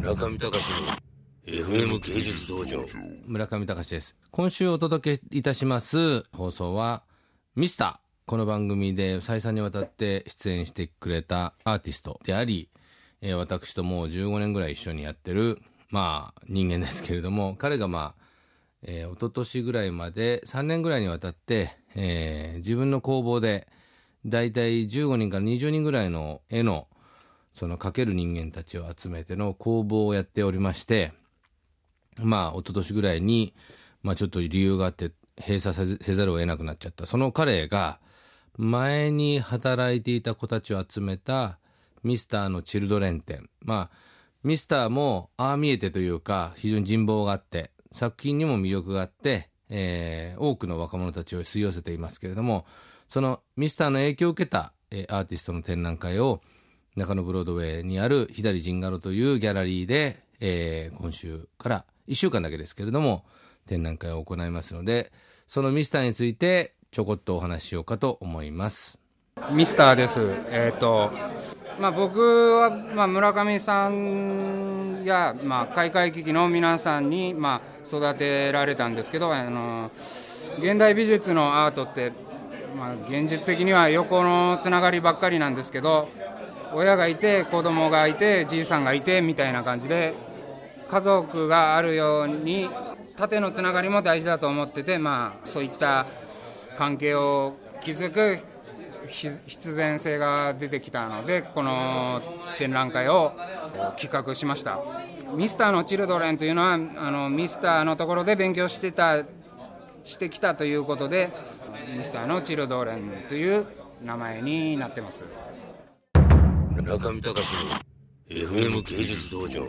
村上隆の FM 芸術道場。村上隆です。今週お届けいたします放送はミスター。この番組で再三にわたって出演してくれたアーティストであり、えー私ともう15年ぐらい一緒にやってるまあ人間ですけれども彼がまあえー、一昨年ぐらいまで3年ぐらいにわたって、えー自分の工房で大体15人から20人ぐらいの絵のその描ける人間たちを集めての工房をやっておりましてまあ一昨年ぐらいに、まあ、ちょっと理由があって閉鎖せずせざるを得なくなっちゃった。その彼が前に働いていた子たちを集めたミスターのチルドレン展まあミスターもああ見えてというか非常に人望があって作品にも魅力があって、えー多くの若者たちを吸い寄せていますけれどもそのミスターの影響を受けた、えーアーティストの展覧会を中野ブロードウェイにある左陣ガロというギャラリーで、えー今週から1週間だけですけれども展覧会を行いますのでそのミスターについてちょこっとお話ししようかと思います。ミスターです。えっ、と、まあ、僕は、まあ、村上さんや、まあ、開会危機の皆さんに、まあ、育てられたんですけど、あの、現代美術のアートって、まあ、現実的には横のつながりばっかりなんですけど、親がいて、子供がいて、じいさんがいて、みたいな感じで、家族があるように、縦のつながりも大事だと思ってて、まあ、そういった関係を築く必然性が出てきたのでこの展覧会を企画しました。ミスターのチルドレンというのはあのミスターのところで勉強してたしてきたということでミスターのチルドレンという名前になってます。中見隆の FM 芸術道場。